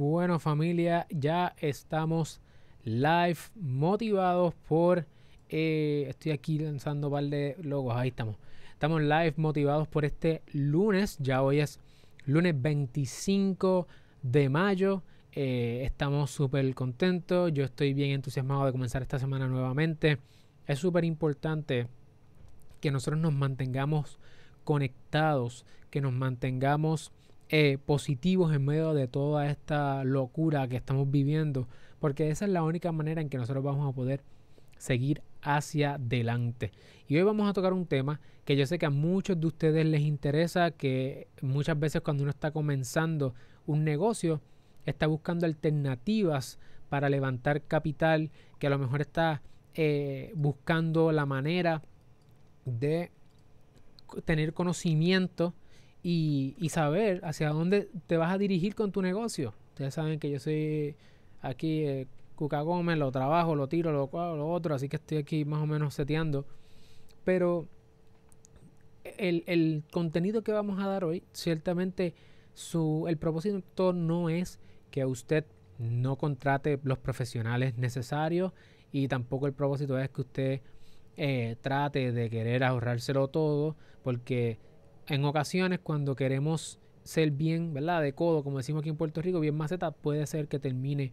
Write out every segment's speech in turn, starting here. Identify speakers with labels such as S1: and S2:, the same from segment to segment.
S1: Bueno familia, ya estamos live, motivados por... Eh, estoy aquí lanzando un par de logos, ahí estamos. Estamos live, motivados por este lunes, ya hoy es lunes 25 de mayo. Eh, estamos súper contentos, yo estoy bien entusiasmado de comenzar esta semana nuevamente. Es súper importante que nosotros nos mantengamos conectados, que nos mantengamos eh, positivos en medio de toda esta locura que estamos viviendo, porque esa es la única manera en que nosotros vamos a poder seguir hacia adelante. Y hoy vamos a tocar un tema que yo sé que a muchos de ustedes les interesa, que muchas veces cuando uno está comenzando un negocio, está buscando alternativas para levantar capital, que a lo mejor está eh, buscando la manera de tener conocimiento y, saber hacia dónde te vas a dirigir con tu negocio. Ustedes saben que yo soy aquí eh, Cuca Gómez, lo trabajo, lo tiro, lo, lo otro, así que estoy aquí más o menos seteando. Pero el, el contenido que vamos a dar hoy, ciertamente su, el propósito no es que usted no contrate los profesionales necesarios y tampoco el propósito es que usted eh, trate de querer ahorrárselo todo porque en ocasiones cuando queremos ser bien, ¿verdad? De codo, como decimos aquí en Puerto Rico, bien maceta, puede ser que termine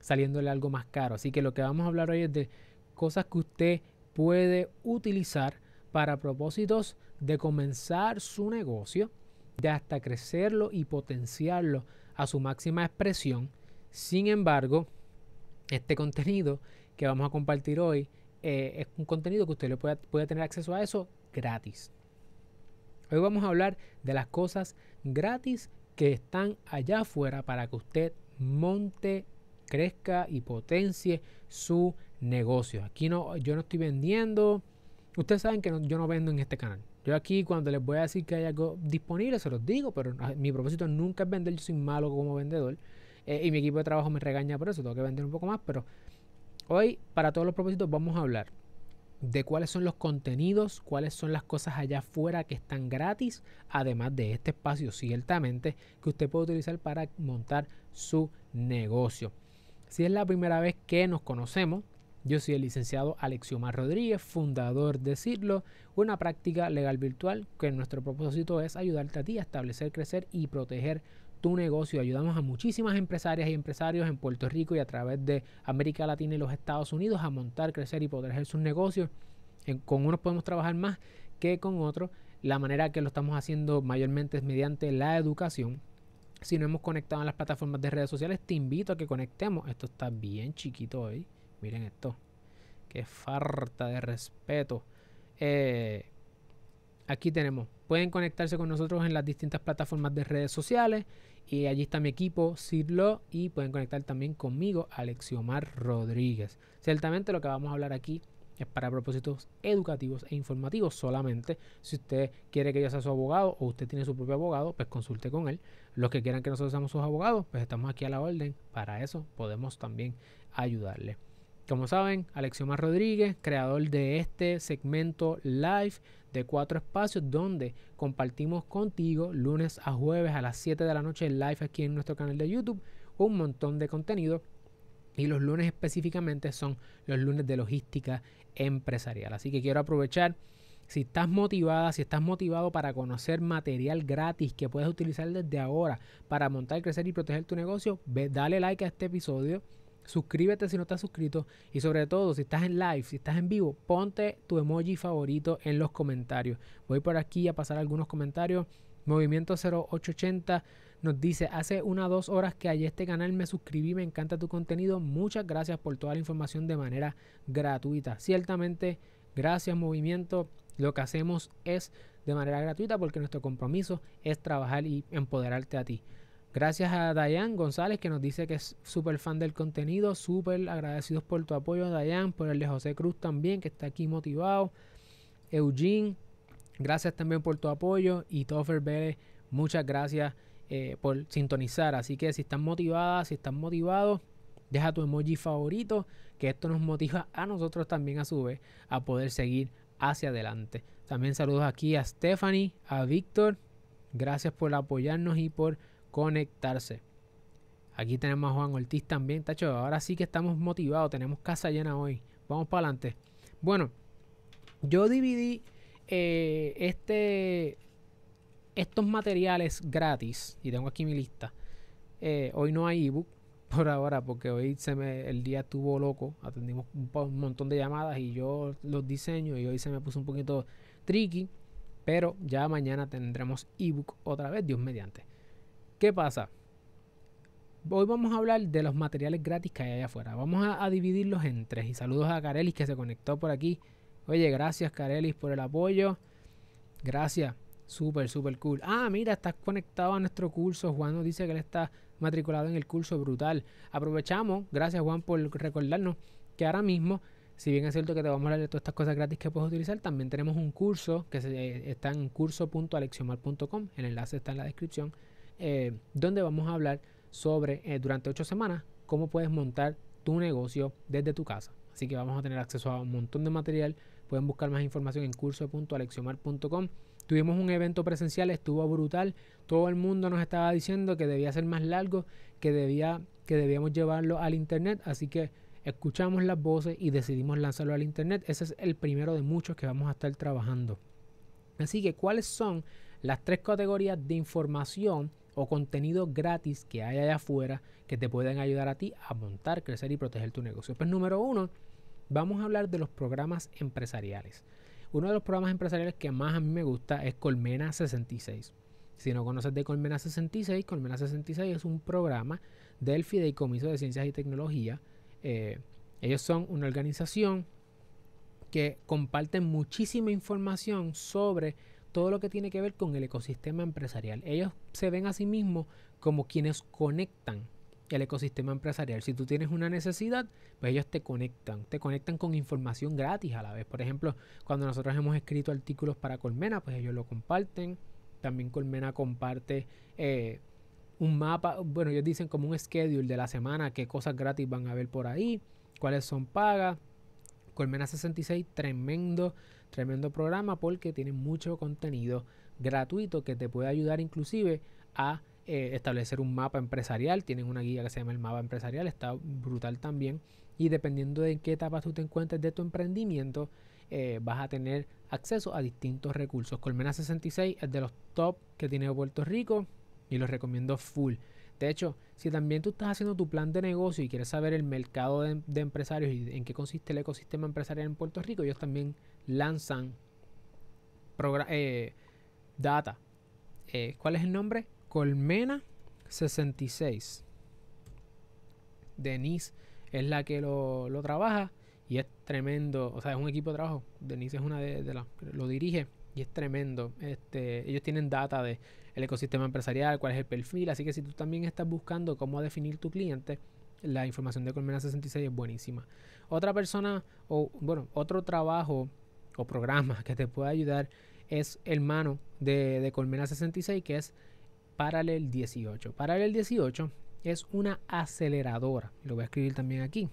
S1: saliéndole algo más caro. Así que lo que vamos a hablar hoy es de cosas que usted puede utilizar para propósitos de comenzar su negocio, de hasta crecerlo y potenciarlo a su máxima expresión. Sin embargo, este contenido que vamos a compartir hoy eh, es un contenido que usted le puede, puede tener acceso a eso gratis. Hoy vamos a hablar de las cosas gratis que están allá afuera para que usted monte, crezca y potencie su negocio. Aquí no, yo no estoy vendiendo. Ustedes saben que yo no vendo en este canal. Yo aquí cuando les voy a decir que hay algo disponible, se los digo, pero mi propósito nunca es vender. Yo soy malo como vendedor. Eh, y mi equipo de trabajo me regaña por eso. Tengo que vender un poco más. Pero hoy, para todos los propósitos, vamos a hablar de cuáles son los contenidos, cuáles son las cosas allá afuera que están gratis, además de este espacio ciertamente que usted puede utilizar para montar su negocio. Si es la primera vez que nos conocemos, yo soy el licenciado Alexiomar Rodríguez, fundador de Cirlo, una práctica legal virtual que nuestro propósito es ayudarte a ti a establecer, crecer y proteger tu negocio. Ayudamos a muchísimas empresarias y empresarios en Puerto Rico y a través de América Latina y los Estados Unidos a montar, crecer y proteger sus negocios. con unos podemos trabajar más que con otros. La manera que lo estamos haciendo mayormente es mediante la educación. Si no hemos conectado en las plataformas de redes sociales, te invito a que conectemos. Esto está bien chiquito hoy. Miren esto. Qué falta de respeto. Eh, aquí tenemos. Pueden conectarse con nosotros en las distintas plataformas de redes sociales. Y allí está mi equipo, Sidlo, y pueden conectar también conmigo, Alexiomar Rodríguez. Ciertamente lo que vamos a hablar aquí es para propósitos educativos e informativos solamente. Si usted quiere que yo sea su abogado o usted tiene su propio abogado, pues consulte con él. Los que quieran que nosotros seamos sus abogados, pues estamos aquí a la orden. Para eso podemos también ayudarle. Como saben, Alexiomar Rodríguez, creador de este segmento live de cuatro espacios donde compartimos contigo lunes a jueves a las 7 de la noche live aquí en nuestro canal de YouTube un montón de contenido y los lunes específicamente son los lunes de logística empresarial. Así que quiero aprovechar si estás motivada, si estás motivado para conocer material gratis que puedes utilizar desde ahora para montar, crecer y proteger tu negocio, ve, dale like a este episodio Suscríbete si no estás suscrito y sobre todo si estás en live, si estás en vivo, ponte tu emoji favorito en los comentarios. Voy por aquí a pasar algunos comentarios. Movimiento 0880 nos dice, hace una o dos horas que a este canal me suscribí, me encanta tu contenido. Muchas gracias por toda la información de manera gratuita. Ciertamente, gracias Movimiento. Lo que hacemos es de manera gratuita porque nuestro compromiso es trabajar y empoderarte a ti. Gracias a Dayan González que nos dice que es súper fan del contenido, súper agradecidos por tu apoyo Dayan, por el de José Cruz también que está aquí motivado. Eugene, gracias también por tu apoyo y Toffer Vélez, muchas gracias eh, por sintonizar. Así que si están motivadas, si están motivados, deja tu emoji favorito, que esto nos motiva a nosotros también a su vez a poder seguir hacia adelante. También saludos aquí a Stephanie, a Víctor, gracias por apoyarnos y por conectarse. Aquí tenemos a Juan Ortiz también, tacho. Ahora sí que estamos motivados, tenemos casa llena hoy. Vamos para adelante. Bueno, yo dividí eh, este, estos materiales gratis, y tengo aquí mi lista. Eh, hoy no hay ebook por ahora, porque hoy se me, el día estuvo loco. Atendimos un, montón de llamadas y yo los diseño y hoy se me puso un poquito tricky. Pero ya mañana tendremos ebook otra vez, Dios mediante. ¿Qué pasa? Hoy vamos a hablar de los materiales gratis que hay allá afuera. Vamos a, dividirlos en tres. Y saludos a Carelis que se conectó por aquí. Oye, gracias Carelis por el apoyo. Gracias. Súper, súper cool. Ah, mira, estás conectado a nuestro curso. Juan nos dice que él está matriculado en el curso brutal. Aprovechamos, gracias Juan por recordarnos que ahora mismo, si bien es cierto que te vamos a hablar de todas estas cosas gratis que puedes utilizar, también tenemos un curso que se, está en curso.alexiomar.com. El enlace está en la descripción. Eh, donde vamos a hablar sobre eh, durante ocho semanas cómo puedes montar tu negocio desde tu casa. Así que vamos a tener acceso a un montón de material. Pueden buscar más información en curso.alexiomar.com. Tuvimos un evento presencial, estuvo brutal. Todo el mundo nos estaba diciendo que debía ser más largo, que, debía, que debíamos llevarlo al internet. Así que escuchamos las voces y decidimos lanzarlo al internet. Ese es el primero de muchos que vamos a estar trabajando. Así que, ¿cuáles son las tres categorías de información o contenido gratis que hay allá afuera que te pueden ayudar a ti a montar, crecer y proteger tu negocio. Pues número uno, vamos a hablar de los programas empresariales. Uno de los programas empresariales que más a mí me gusta es Colmena 66. Si no conoces de Colmena 66, Colmena 66 es un programa del Fideicomiso de Ciencias y Tecnología. Eh, ellos son una organización que comparten muchísima información sobre todo lo que tiene que ver con el ecosistema empresarial. Ellos se ven a sí mismos como quienes conectan el ecosistema empresarial. Si tú tienes una necesidad, pues ellos te conectan, te conectan con información gratis a la vez. Por ejemplo, cuando nosotros hemos escrito artículos para Colmena, pues ellos lo comparten. También Colmena comparte eh, un mapa, bueno, ellos dicen como un schedule de la semana, qué cosas gratis van a ver por ahí, cuáles son pagas. Colmena 66, tremendo Tremendo programa porque tiene mucho contenido gratuito que te puede ayudar inclusive a eh, establecer un mapa empresarial. Tienen una guía que se llama el mapa empresarial, está brutal también. Y dependiendo de en qué etapa tú te encuentres de tu emprendimiento, eh, vas a tener acceso a distintos recursos. Colmena 66 es de los top que tiene Puerto Rico y los recomiendo full. De hecho, si también tú estás haciendo tu plan de negocio y quieres saber el mercado de, de empresarios y en qué consiste el ecosistema empresarial en Puerto Rico, ellos también lanzan eh, data. Eh, ¿Cuál es el nombre? Colmena 66. Denise es la que lo, trabaja y es tremendo. O sea, es un equipo de trabajo. Denise es una de, las que lo dirige y es tremendo. Este, ellos tienen data de el ecosistema empresarial, cuál es el perfil. Así que si tú también estás buscando cómo definir tu cliente, la información de Colmena 66 es buenísima. Otra persona, o bueno, otro trabajo o programa que te puede ayudar es hermano de, de Colmena 66 que es Paralel 18. Paralel 18 es una aceleradora. Lo voy a escribir también aquí.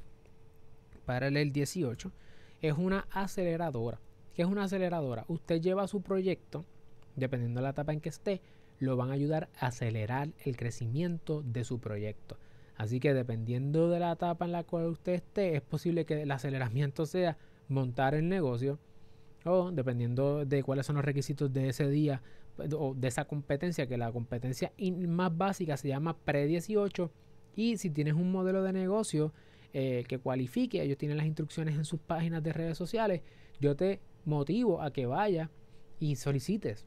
S1: Paralel 18 es una aceleradora. ¿Qué es una aceleradora? Usted lleva su proyecto, dependiendo de la etapa en que esté, lo van a ayudar a acelerar el crecimiento de su proyecto. Así que dependiendo de la etapa en la cual usted esté, es posible que el aceleramiento sea montar el negocio, o dependiendo de cuáles son los requisitos de ese día o de esa competencia, que la competencia más básica se llama pre-18 y si tienes un modelo de negocio eh, que cualifique, ellos tienen las instrucciones en sus páginas de redes sociales, yo te motivo a que vayas y solicites.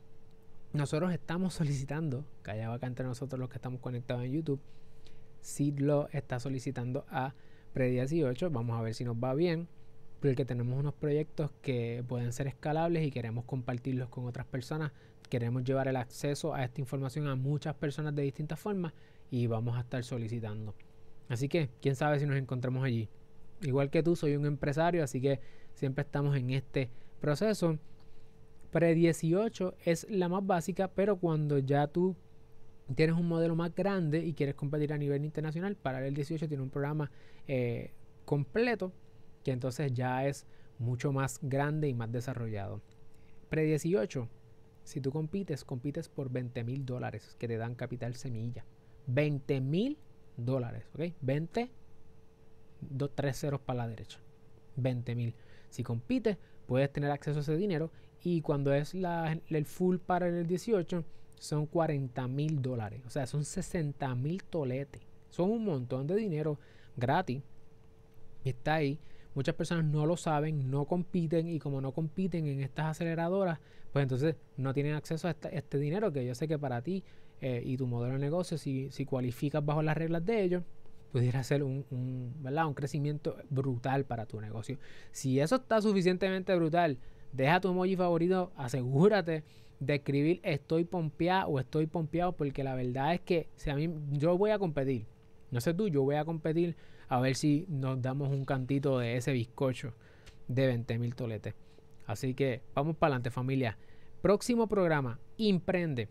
S1: Nosotros estamos solicitando, callado acá entre nosotros los que estamos conectados en YouTube, si lo está solicitando a pre-18, vamos a ver si nos va bien porque tenemos unos proyectos que pueden ser escalables y queremos compartirlos con otras personas. Queremos llevar el acceso a esta información a muchas personas de distintas formas y vamos a estar solicitando. Así que, quién sabe si nos encontramos allí. Igual que tú, soy un empresario, así que siempre estamos en este proceso. Pre-18 es la más básica, pero cuando ya tú tienes un modelo más grande y quieres competir a nivel internacional, para el 18 tiene un programa eh, completo que entonces ya es mucho más grande y más desarrollado. Pre-18, si tú compites, compites por 20 mil dólares que te dan capital semilla. 20 mil dólares. ¿Ok? 20, 2, 3 ceros para la derecha. 20 mil. Si compites, puedes tener acceso a ese dinero. Y cuando es la, el full para el 18, son 40 mil dólares. O sea, son 60 mil toletes. Son un montón de dinero gratis. Está ahí. Muchas personas no lo saben, no compiten y como no compiten en estas aceleradoras, pues entonces no tienen acceso a este, dinero que yo sé que para ti eh, y tu modelo de negocio, si, si cualificas bajo las reglas de ellos, pudiera ser un, un, ¿verdad? un crecimiento brutal para tu negocio. Si eso está suficientemente brutal, deja tu emoji favorito, asegúrate de escribir estoy pompeado o estoy pompeado porque la verdad es que si a mí yo voy a competir, no sé tú, yo voy a competir a ver si nos damos un cantito de ese bizcocho de 20 mil toletes. Así que vamos para adelante familia. Próximo programa, Imprende.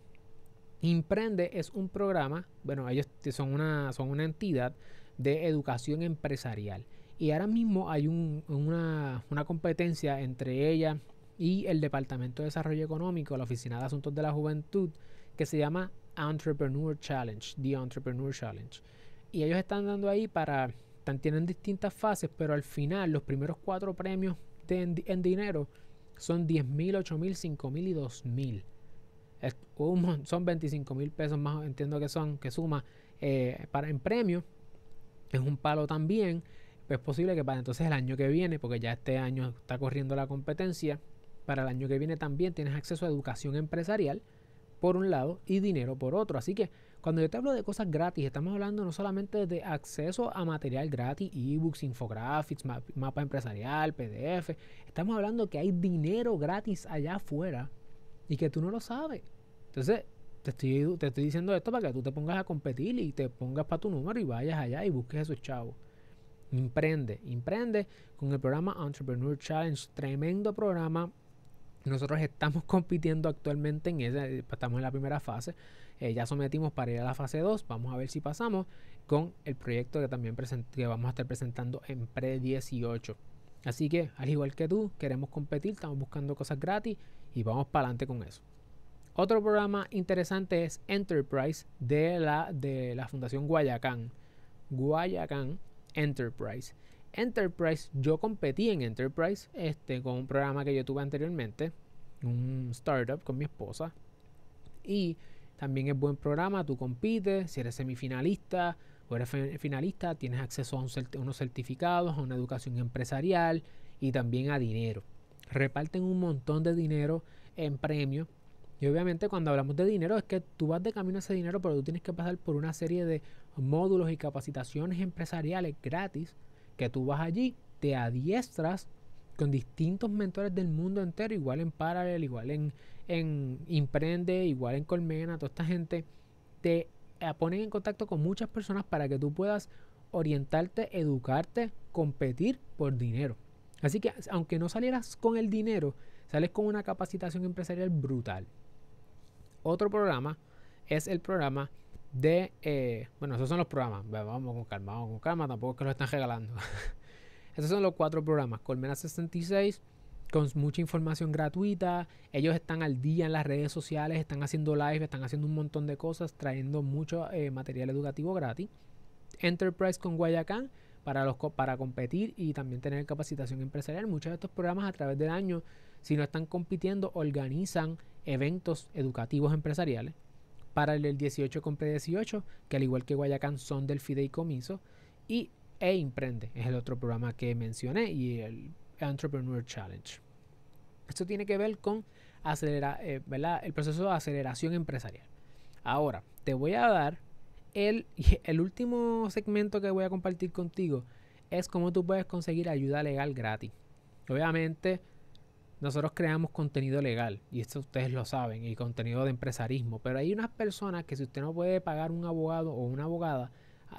S1: Imprende es un programa, bueno, ellos son una, son una entidad de educación empresarial. Y ahora mismo hay una, una competencia entre ella y el Departamento de Desarrollo Económico, la Oficina de Asuntos de la Juventud, que se llama Entrepreneur Challenge, The Entrepreneur Challenge. Y ellos están dando ahí para tienen distintas fases, pero al final los primeros cuatro premios en, dinero son 10 mil, 8 mil, 5 mil y 2 mil. son 25 mil pesos más, entiendo que son, que suma eh, para en premio. Es un palo también. es posible que para entonces el año que viene, porque ya este año está corriendo la competencia, para el año que viene también tienes acceso a educación empresarial por un lado y dinero por otro. Así que cuando yo te hablo de cosas gratis, estamos hablando no solamente de acceso a material gratis, ebooks, infographics, mapa empresarial, PDF. Estamos hablando que hay dinero gratis allá afuera y que tú no lo sabes. Entonces, te estoy, te estoy diciendo esto para que tú te pongas a competir y te pongas para tu número y vayas allá y busques esos chavos. Emprende, emprende con el programa Entrepreneur Challenge, tremendo programa. Nosotros estamos compitiendo actualmente en ese, estamos en la primera fase. Eh, ya sometimos para ir a la fase 2. Vamos a ver si pasamos con el proyecto que también que vamos a estar presentando en Pre 18. Así que, al igual que tú, queremos competir, estamos buscando cosas gratis y vamos para adelante con eso. Otro programa interesante es Enterprise de la, de la Fundación Guayacán. Guayacán Enterprise. Enterprise, yo competí en Enterprise este, con un programa que yo tuve anteriormente, un startup con mi esposa. Y también es buen programa, tú compites, si eres semifinalista o eres finalista, tienes acceso a, unos certificados, a una educación empresarial y también a dinero. Reparten un montón de dinero en premios. Y obviamente cuando hablamos de dinero es que tú vas de camino a ese dinero, pero tú tienes que pasar por una serie de módulos y capacitaciones empresariales gratis que tú vas allí, te adiestras con distintos mentores del mundo entero, igual en Parallel, igual en, en Imprende, igual en Colmena, toda esta gente te eh, ponen en contacto con muchas personas para que tú puedas orientarte, educarte, competir por dinero. Así que aunque no salieras con el dinero, sales con una capacitación empresarial brutal. Otro programa es el programa de, eh, bueno, esos son los programas, vamos con calma, vamos con calma, tampoco es que lo están regalando. esos son los cuatro programas, Colmena 66, con mucha información gratuita. Ellos están al día en las redes sociales, están haciendo live, están haciendo un montón de cosas, trayendo mucho eh, material educativo gratis. Enterprise con Guayacán para, los, para competir y también tener capacitación empresarial. Muchos de estos programas a través del año, si no están compitiendo, organizan eventos educativos empresariales. Para el 18 con P18, que al igual que Guayacán son del fideicomiso. Y E Imprende es el otro programa que mencioné y el Entrepreneur Challenge. Esto tiene que ver con acelerar, eh, el proceso de aceleración empresarial. Ahora, te voy a dar el, el último segmento que voy a compartir contigo es cómo tú puedes conseguir ayuda legal gratis. Obviamente, nosotros creamos contenido legal, y esto ustedes lo saben, y contenido de empresarismo, pero hay unas personas que si usted no puede pagar un abogado o una abogada,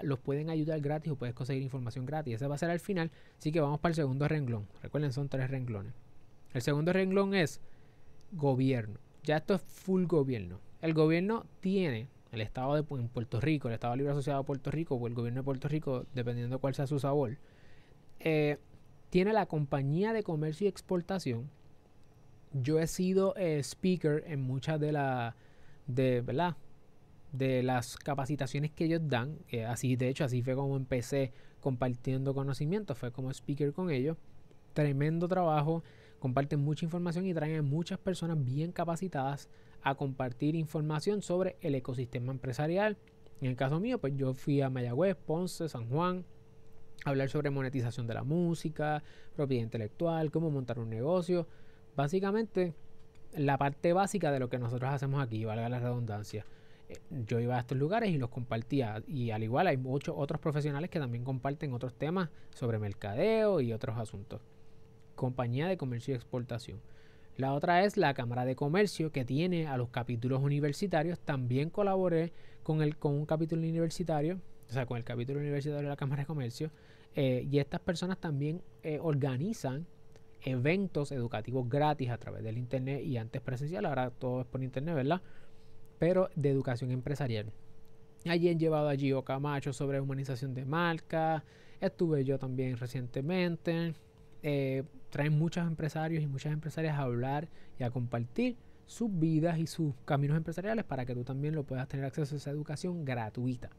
S1: los pueden ayudar gratis o puedes conseguir información gratis. Ese va a ser al final. Así que vamos para el segundo renglón. Recuerden, son tres renglones. El segundo renglón es gobierno. Ya esto es full gobierno. El gobierno tiene, el Estado de Puerto Rico, el Estado Libre Asociado de Puerto Rico o el gobierno de Puerto Rico, dependiendo de cuál sea su sabor, eh, tiene la compañía de comercio y exportación. Yo he sido eh, speaker en muchas de las, de, ¿verdad? de las capacitaciones que ellos dan. Eh, así, de hecho, así fue como empecé compartiendo conocimiento, fue como speaker con ellos. Tremendo trabajo, comparten mucha información y traen a muchas personas bien capacitadas a compartir información sobre el ecosistema empresarial. En el caso mío, pues yo fui a Mayagüez, Ponce, San Juan, a hablar sobre monetización de la música, propiedad intelectual, cómo montar un negocio. Básicamente, la parte básica de lo que nosotros hacemos aquí, valga la redundancia. Eh, yo iba a estos lugares y los compartía. Y al igual hay muchos otros profesionales que también comparten otros temas sobre mercadeo y otros asuntos. Compañía de Comercio y Exportación. La otra es la Cámara de Comercio que tiene a los capítulos universitarios. También colaboré con, el, con un capítulo universitario, o sea, con el capítulo universitario de la Cámara de Comercio. Eh, y estas personas también eh, organizan eventos educativos gratis a través del internet y antes presencial, ahora todo es por internet, ¿verdad? Pero de educación empresarial. Allí han llevado a Gio Camacho sobre humanización de marca. Estuve yo también recientemente. Eh, traen muchos empresarios y muchas empresarias a hablar y a compartir sus vidas y sus caminos empresariales para que tú también lo puedas tener acceso a esa educación gratuita.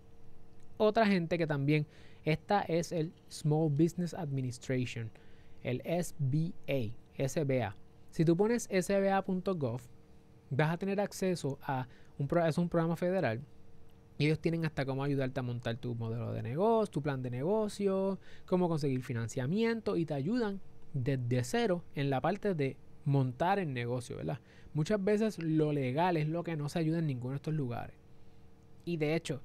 S1: Otra gente que también, esta es el Small Business Administration el SBA, SBA. Si tú pones sba.gov, vas a tener acceso a un, es un programa federal. Y ellos tienen hasta cómo ayudarte a montar tu modelo de negocio, tu plan de negocio, cómo conseguir financiamiento y te ayudan desde cero en la parte de montar el negocio, ¿verdad? Muchas veces lo legal es lo que no se ayuda en ninguno de estos lugares. Y de hecho,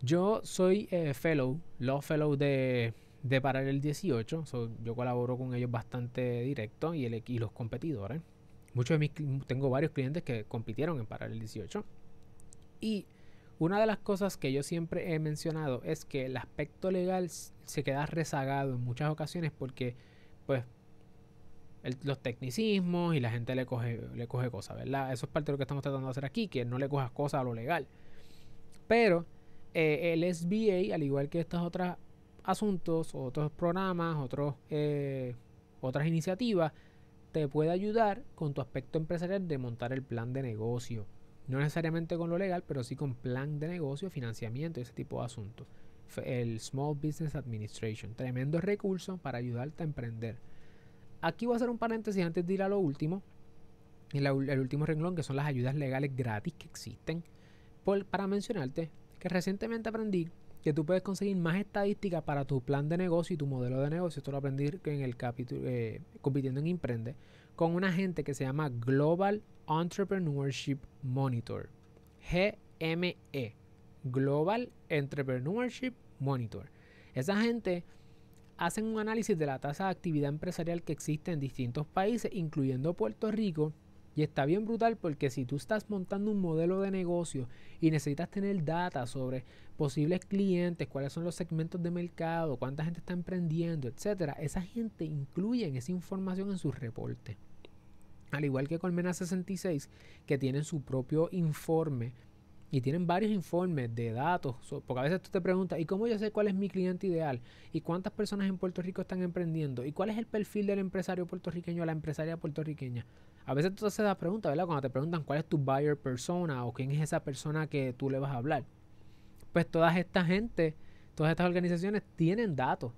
S1: yo soy eh, fellow, law fellow de de Paralel 18. yo colaboro con ellos bastante directo y, el, y los competidores. Muchos de mis, tengo varios clientes que compitieron en Paralel 18. Y una de las cosas que yo siempre he mencionado es que el aspecto legal se queda rezagado en muchas ocasiones porque, pues, los tecnicismos y la gente le coge, le coge cosas, ¿verdad? Eso es parte de lo que estamos tratando de hacer aquí, que no le cojas cosas a lo legal. Pero eh, el SBA, al igual que estas otras asuntos, otros programas, otros, eh, otras iniciativas, te puede ayudar con tu aspecto empresarial de montar el plan de negocio. No necesariamente con lo legal, pero sí con plan de negocio, financiamiento y ese tipo de asuntos. El Small Business Administration. Tremendo recurso para ayudarte a emprender. Aquí voy a hacer un paréntesis antes de ir a lo último. El, último renglón, que son las ayudas legales gratis que existen. Para mencionarte que recientemente aprendí que tú puedes conseguir más estadísticas para tu plan de negocio y tu modelo de negocio. Esto lo aprendí en el capítulo eh, compitiendo en Emprende con una gente que se llama Global Entrepreneurship Monitor. GME. Global Entrepreneurship Monitor. Esa gente hacen un análisis de la tasa de actividad empresarial que existe en distintos países, incluyendo Puerto Rico, y está bien brutal porque si tú estás montando un modelo de negocio y necesitas tener data sobre posibles clientes, cuáles son los segmentos de mercado, cuánta gente está emprendiendo, etcétera, esa gente incluye esa información en sus reportes. Al igual que Colmena 66, que tienen su propio informe y tienen varios informes de datos, porque a veces tú te preguntas, ¿y cómo yo sé cuál es mi cliente ideal? ¿Y cuántas personas en Puerto Rico están emprendiendo? ¿Y cuál es el perfil del empresario puertorriqueño o la empresaria puertorriqueña? A veces tú te haces la pregunta, ¿verdad? Cuando te preguntan cuál es tu buyer persona o quién es esa persona que tú le vas a hablar. Pues toda esta gente, todas estas organizaciones tienen datos.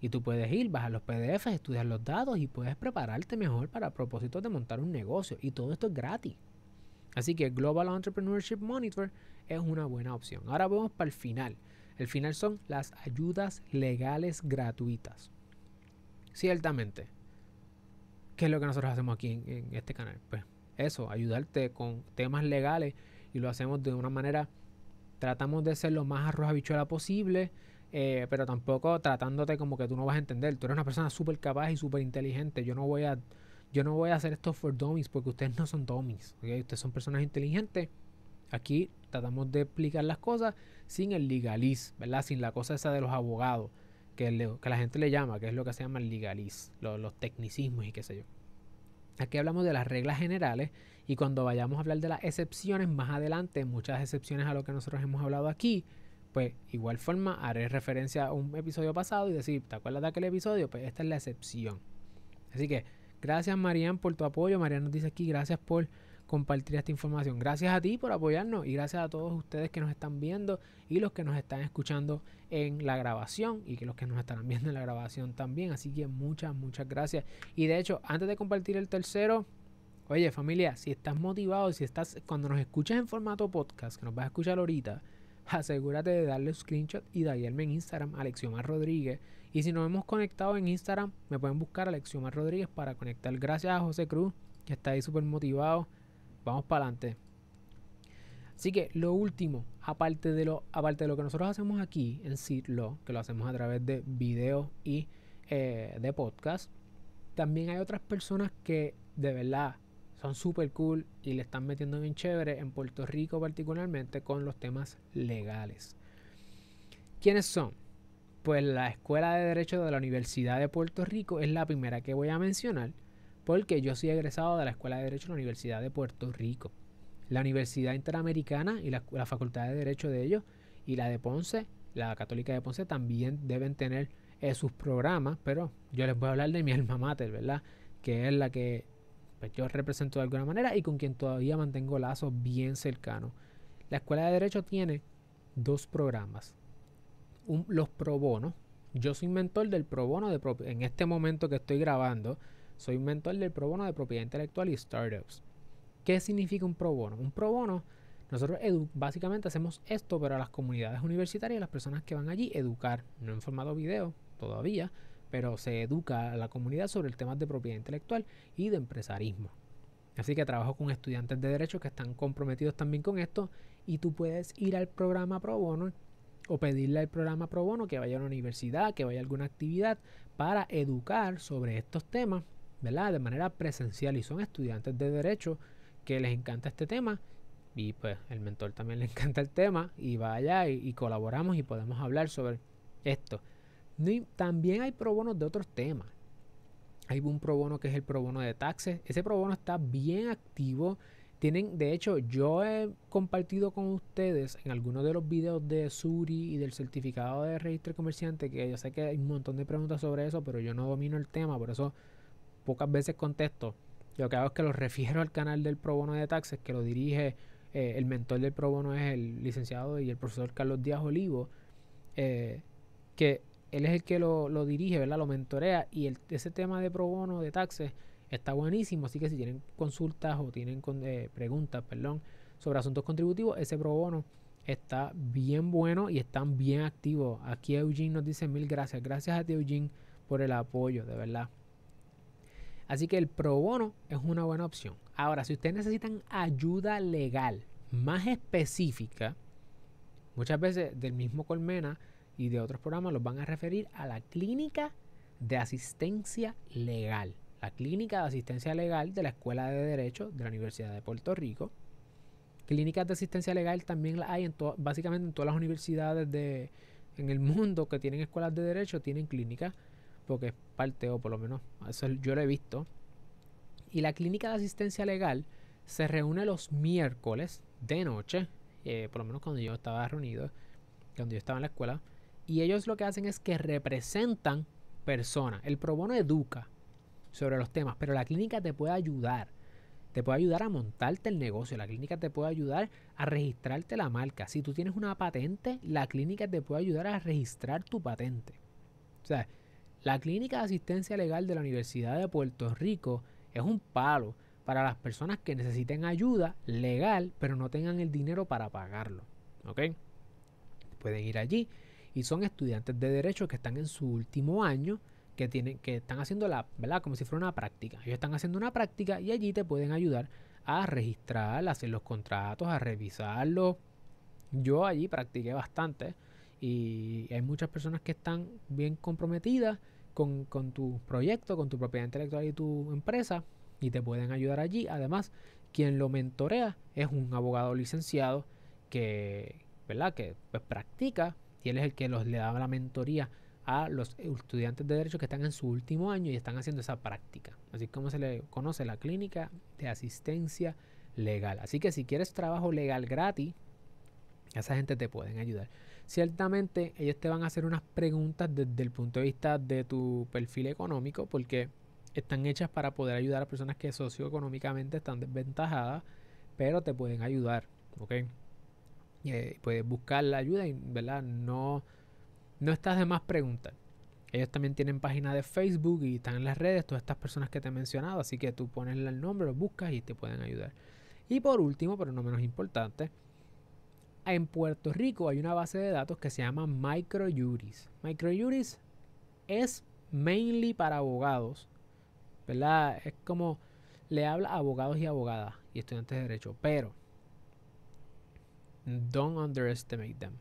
S1: Y tú puedes ir, bajar los PDFs, estudiar los datos y puedes prepararte mejor para propósitos de montar un negocio. Y todo esto es gratis. Así que Global Entrepreneurship Monitor es una buena opción. Ahora vamos para el final. El final son las ayudas legales gratuitas. Ciertamente, ¿qué es lo que nosotros hacemos aquí en, este canal? Pues eso, ayudarte con temas legales y lo hacemos de una manera, tratamos de ser lo más arroz posible, eh, pero tampoco tratándote como que tú no vas a entender. Tú eres una persona súper capaz y súper inteligente. Yo no voy a yo no voy a hacer esto for dummies porque ustedes no son dummies. Ustedes son personas inteligentes. Aquí tratamos de explicar las cosas sin el legaliz, ¿verdad? Sin la cosa esa de los abogados que, que la gente le llama, que es lo que se llama el legaliz, los tecnicismos y qué sé yo. Aquí hablamos de las reglas generales y cuando vayamos a hablar de las excepciones más adelante, muchas excepciones a lo que nosotros hemos hablado aquí, pues igual forma haré referencia a un episodio pasado y decir, ¿te acuerdas de aquel episodio? Pues esta es la excepción. Así que Gracias, Marian, por tu apoyo. Marian nos dice aquí, gracias por compartir esta información. Gracias a ti por apoyarnos y gracias a todos ustedes que nos están viendo y los que nos están escuchando en la grabación y que los que nos estarán viendo en la grabación también. Así que muchas, muchas gracias. Y de hecho, antes de compartir el tercero, oye familia, si estás motivado, si estás, cuando nos escuchas en formato podcast, que nos vas a escuchar ahorita, asegúrate de darle un screenshot y de en Instagram, Alexiomar Rodríguez. Y si nos hemos conectado en Instagram, me pueden buscar Alexiomar Rodríguez para conectar. Gracias a José Cruz, que está ahí súper motivado vamos para adelante. Así que lo último, aparte de lo, aparte de lo que nosotros hacemos aquí en Citlo, que lo hacemos a través de videos y eh, de podcast, también hay otras personas que de verdad son súper cool y le están metiendo bien chévere en Puerto Rico particularmente con los temas legales. ¿Quiénes son? Pues la Escuela de Derecho de la Universidad de Puerto Rico es la primera que voy a mencionar porque yo soy egresado de la Escuela de Derecho de la Universidad de Puerto Rico. La Universidad Interamericana y la, Facultad de Derecho de ellos y la de Ponce, la Católica de Ponce, también deben tener eh, sus programas, pero yo les voy a hablar de mi alma mater, ¿verdad? Que es la que pues, yo represento de alguna manera y con quien todavía mantengo lazos bien cercanos. La Escuela de Derecho tiene dos programas. Los pro bono. Yo soy mentor del pro bono de en este momento que estoy grabando. Soy mentor del pro bono de propiedad intelectual y startups. ¿Qué significa un pro bono? Un pro bono, nosotros básicamente hacemos esto para las comunidades universitarias, las personas que van allí, educar, no en formato video todavía, pero se educa a la comunidad sobre el tema de propiedad intelectual y de empresarismo. Así que trabajo con estudiantes de derecho que están comprometidos también con esto y tú puedes ir al programa pro bono o pedirle al programa pro bono que vaya a una universidad, que vaya a alguna actividad para educar sobre estos temas ¿verdad? De manera presencial y son estudiantes de derecho que les encanta este tema y pues el mentor también le encanta el tema y vaya y, y colaboramos y podemos hablar sobre esto. también hay pro bonos de otros temas. Hay un pro bono que es el pro bono de taxes. Ese pro bono está bien activo. Tienen, de hecho, yo he compartido con ustedes en algunos de los videos de Suri y del certificado de registro comerciante, que yo sé que hay un montón de preguntas sobre eso, pero yo no domino el tema, por eso pocas veces contesto. Lo que hago es que lo refiero al canal del Pro Bono de Taxes, que lo dirige eh, el mentor del Pro Bono es el licenciado y el profesor Carlos Díaz Olivo, eh, que él es el que lo, dirige, ¿verdad? Lo mentorea y ese tema de Pro Bono de Taxes está buenísimo, así que si tienen consultas o tienen eh, preguntas, perdón, sobre asuntos contributivos, ese Pro Bono está bien bueno y están bien activos. Aquí Eugene nos dice mil gracias. Gracias a ti Eugene por el apoyo, de verdad. Así que el pro bono es una buena opción. Ahora, si ustedes necesitan ayuda legal más específica, muchas veces del mismo Colmena y de otros programas los van a referir a la clínica de asistencia legal. La clínica de asistencia legal de la Escuela de Derecho de la Universidad de Puerto Rico. Clínicas de asistencia legal también la hay en básicamente en todas las universidades de, en el mundo que tienen escuelas de derecho, tienen clínicas que es parte, o por lo menos eso yo lo he visto. Y la clínica de asistencia legal se reúne los miércoles de noche, eh, por lo menos cuando yo estaba reunido, cuando yo estaba en la escuela, y ellos lo que hacen es que representan personas. El pro bono educa sobre los temas, pero la clínica te puede ayudar. Te puede ayudar a montarte el negocio. La clínica te puede ayudar a registrarte la marca. Si tú tienes una patente, la clínica te puede ayudar a registrar tu patente. O sea, la Clínica de Asistencia Legal de la Universidad de Puerto Rico es un palo para las personas que necesiten ayuda legal pero no tengan el dinero para pagarlo. ¿Ok? Pueden ir allí y son estudiantes de derecho que están en su último año que tienen que están haciendo la, ¿verdad? Como si fuera una práctica. Ellos están haciendo una práctica y allí te pueden ayudar a registrar, a hacer los contratos, a revisarlos. Yo allí practiqué bastante y hay muchas personas que están bien comprometidas con, tu proyecto, con tu propiedad intelectual y tu empresa y te pueden ayudar allí. Además, quien lo mentorea es un abogado licenciado que, ¿verdad? que pues, practica y él es el que los, le da la mentoría a los estudiantes de derecho que están en su último año y están haciendo esa práctica. Así como se le conoce la clínica de asistencia legal. Así que si quieres trabajo legal gratis, esa gente te pueden ayudar. Ciertamente ellos te van a hacer unas preguntas desde el punto de vista de tu perfil económico porque están hechas para poder ayudar a personas que socioeconómicamente están desventajadas pero te pueden ayudar, ¿ok? Eh, puedes buscar la ayuda y, ¿verdad? No, no estás de más preguntar. Ellos también tienen página de Facebook y están en las redes, todas estas personas que te he mencionado, así que tú pones el nombre, lo buscas y te pueden ayudar. Y por último, pero no menos importante, en Puerto Rico hay una base de datos que se llama MicroJuris. MicroJuris es mainly para abogados, ¿verdad? Es como le habla a abogados y abogadas y estudiantes de derecho, pero don't underestimate them.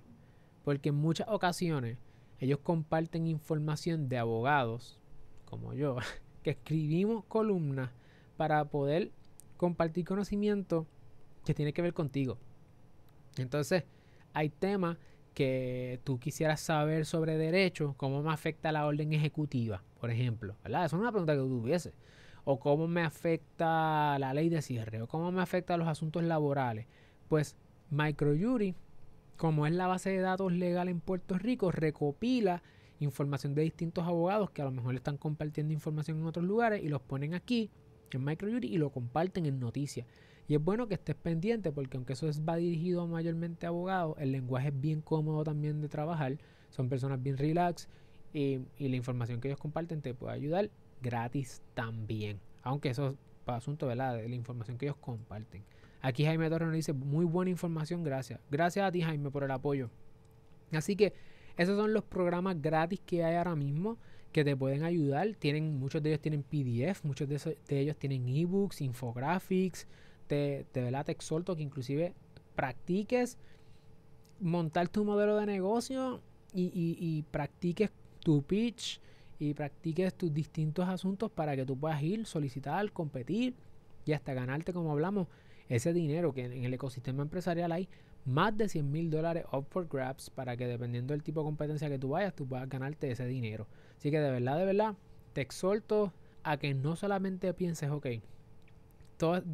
S1: Porque en muchas ocasiones ellos comparten información de abogados, como yo, que escribimos columnas para poder compartir conocimiento que tiene que ver contigo. Entonces, hay temas que tú quisieras saber sobre derecho, cómo me afecta la orden ejecutiva, por ejemplo. Esa es una pregunta que tú tuviese. O cómo me afecta la ley de cierre, o cómo me afecta los asuntos laborales. Pues MicroJury, como es la base de datos legal en Puerto Rico, recopila información de distintos abogados que a lo mejor están compartiendo información en otros lugares y los ponen aquí en MicroJury y lo comparten en noticias. Y es bueno que estés pendiente porque aunque eso es, va dirigido mayormente a abogados, el lenguaje es bien cómodo también de trabajar. Son personas bien relax y, la información que ellos comparten te puede ayudar gratis también. Aunque eso es para asunto de la información que ellos comparten. Aquí Jaime Torres nos dice, muy buena información, gracias. Gracias a ti Jaime por el apoyo. Así que esos son los programas gratis que hay ahora mismo que te pueden ayudar. Tienen, muchos de ellos tienen PDF, muchos de, ellos tienen ebooks, infographics, te, te, te exhorto que inclusive practiques montar tu modelo de negocio y, practiques tu pitch y practiques tus distintos asuntos para que tú puedas ir, solicitar, competir y hasta ganarte, como hablamos, ese dinero que en el ecosistema empresarial hay más de 100 mil dólares up for grabs para que dependiendo del tipo de competencia que tú vayas, tú puedas ganarte ese dinero. Así que de verdad, de verdad, te exhorto a que no solamente pienses, ok,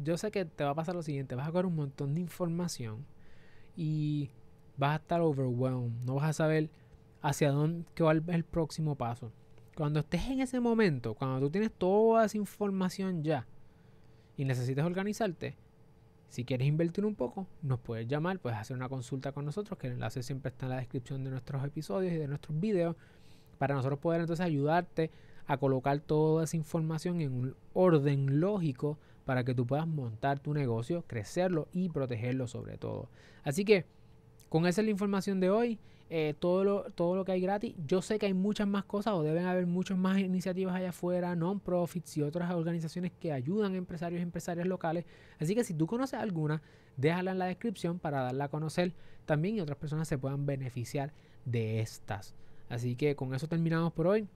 S1: yo sé que te va a pasar lo siguiente, vas a coger un montón de información y vas a estar overwhelmed, no vas a saber hacia dónde qué va el próximo paso. Cuando estés en ese momento, cuando tú tienes toda esa información ya y necesites organizarte, si quieres invertir un poco, nos puedes llamar, puedes hacer una consulta con nosotros, que el enlace siempre está en la descripción de nuestros episodios y de nuestros videos, para nosotros poder entonces ayudarte a colocar toda esa información en un orden lógico para que tú puedas montar tu negocio, crecerlo y protegerlo sobre todo. Así que con esa es la información de hoy. Eh, todo, lo, todo lo que hay gratis. Yo sé que hay muchas más cosas o deben haber muchas más iniciativas allá afuera, non-profits y otras organizaciones que ayudan a empresarios y empresarias locales. Así que si tú conoces alguna, déjala en la descripción para darla a conocer también y otras personas se puedan beneficiar de estas. Así que con eso terminamos por hoy.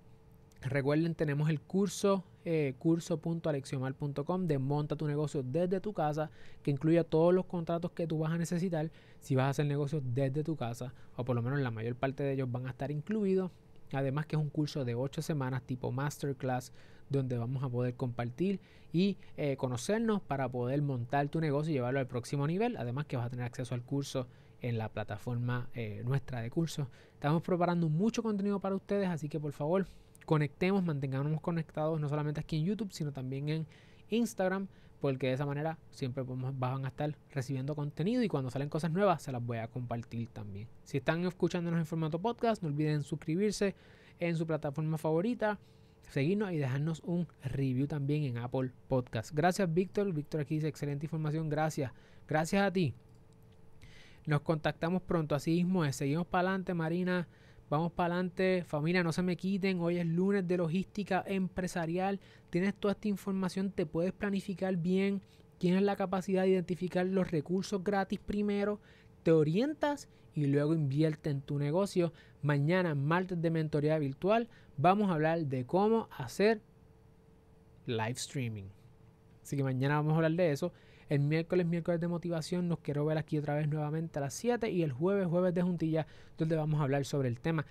S1: Recuerden, tenemos el curso eh, de monta tu negocio desde tu casa, que incluye todos los contratos que tú vas a necesitar si vas a hacer negocios desde tu casa, o por lo menos la mayor parte de ellos van a estar incluidos. Además que es un curso de 8 semanas tipo masterclass donde vamos a poder compartir y eh, conocernos para poder montar tu negocio y llevarlo al próximo nivel. Además que vas a tener acceso al curso en la plataforma eh, nuestra de cursos. Estamos preparando mucho contenido para ustedes, así que por favor conectemos, mantengamos conectados no solamente aquí en YouTube, sino también en Instagram, porque de esa manera siempre van a estar recibiendo contenido y cuando salen cosas nuevas se las voy a compartir también. Si están escuchándonos en formato podcast, no olviden suscribirse en su plataforma favorita, seguirnos y dejarnos un review también en Apple Podcast. Gracias Víctor, Víctor aquí dice excelente información, gracias, gracias a ti. Nos contactamos pronto, así mismo seguimos para adelante Marina. Vamos para adelante, familia, no se me quiten. Hoy es lunes de logística empresarial. Tienes toda esta información, te puedes planificar bien. Tienes la capacidad de identificar los recursos gratis primero. Te orientas y luego invierte en tu negocio. Mañana, martes de mentoría virtual, vamos a hablar de cómo hacer live streaming. Así que mañana vamos a hablar de eso. El miércoles, miércoles de motivación, nos quiero ver aquí otra vez nuevamente a las 7 y el jueves, jueves de juntilla, donde vamos a hablar sobre el tema,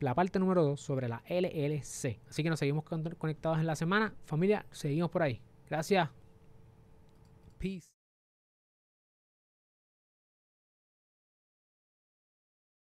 S1: la parte número 2 sobre la LLC. Así que nos seguimos conectados en la semana. Familia, seguimos por ahí. Gracias. Peace.